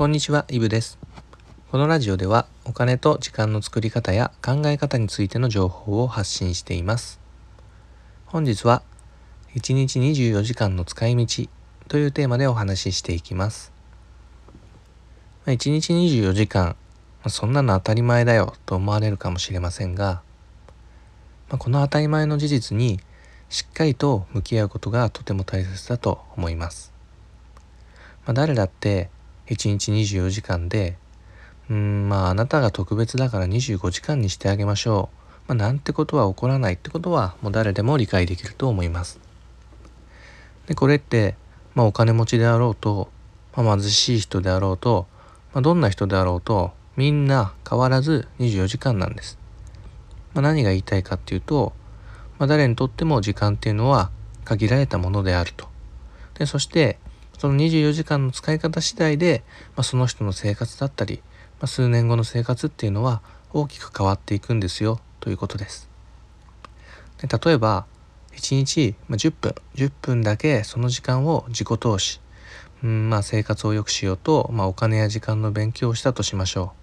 こんにちは、イブです。このラジオではお金と時間の作り方や考え方についての情報を発信しています。本日は1日24時間の使い道というテーマでお話ししていきます。ま1日24時間、そんなの当たり前だよと思われるかもしれませんが、この当たり前の事実にしっかりと向き合うことがとても大切だと思います。まあ、誰だって1日24時間でうんまああなたが特別だから25時間にしてあげましょう、まあ、なんてことは起こらないってことはもう誰でも理解できると思います。でこれって、まあ、お金持ちであろうと、まあ、貧しい人であろうと、まあ、どんな人であろうとみんな変わらず24時間なんです。まあ、何が言いたいかっていうと、まあ、誰にとっても時間っていうのは限られたものであると。でそしてその24時間の使い方次第で、まあ、その人の生活だったり、まあ、数年後の生活っていうのは大きく変わっていくんですよということです。で例えば1日10分10分だけその時間を自己投資うんまあ生活を良くしようと、まあ、お金や時間の勉強をしたとしましょ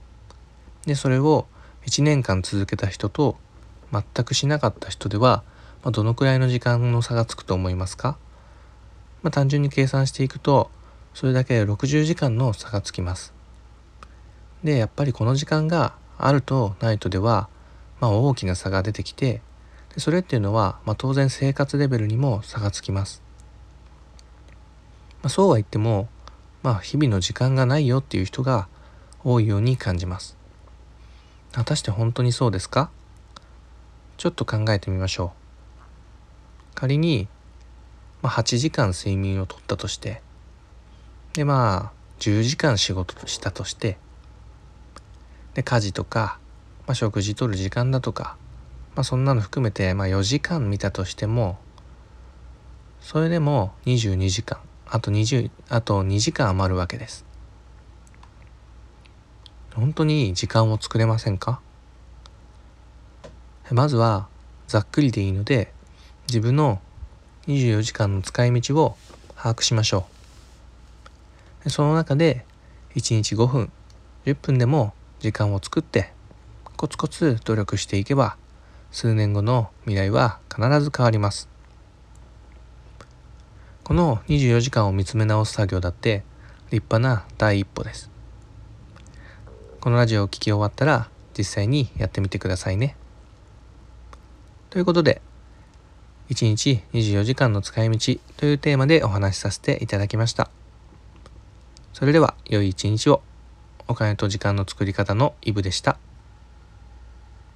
う。でそれを1年間続けた人と全くしなかった人では、まあ、どのくらいの時間の差がつくと思いますか？まあ、単純に計算していくとそれだけ60時間の差がつきます。でやっぱりこの時間があるとないとでは、まあ、大きな差が出てきてでそれっていうのは、まあ、当然生活レベルにも差がつきます。まあ、そうは言っても、まあ、日々の時間がないよっていう人が多いように感じます。果たして本当にそうですか？ちょっと考えてみましょう。仮にまあ、8時間睡眠をとったとしてでまあ10時間仕事したとしてで家事とか、まあ、食事とる時間だとか、まあ、そんなの含めて、まあ、4時間見たとしてもそれでも22時間あと20あと2時間余るわけです。本当に時間を作れませんか？まずはざっくりでいいので自分の24時間の使い道を把握しましょう。その中で1日5分10分でも時間を作ってコツコツ努力していけば数年後の未来は必ず変わります。この24時間を見つめ直す作業だって立派な第一歩です。このラジオを聴き終わったら実際にやってみてくださいね。ということで1日24時間の使い道というテーマでお話しさせていただきました。それでは良い一日を。お金と時間の作り方のイブでした。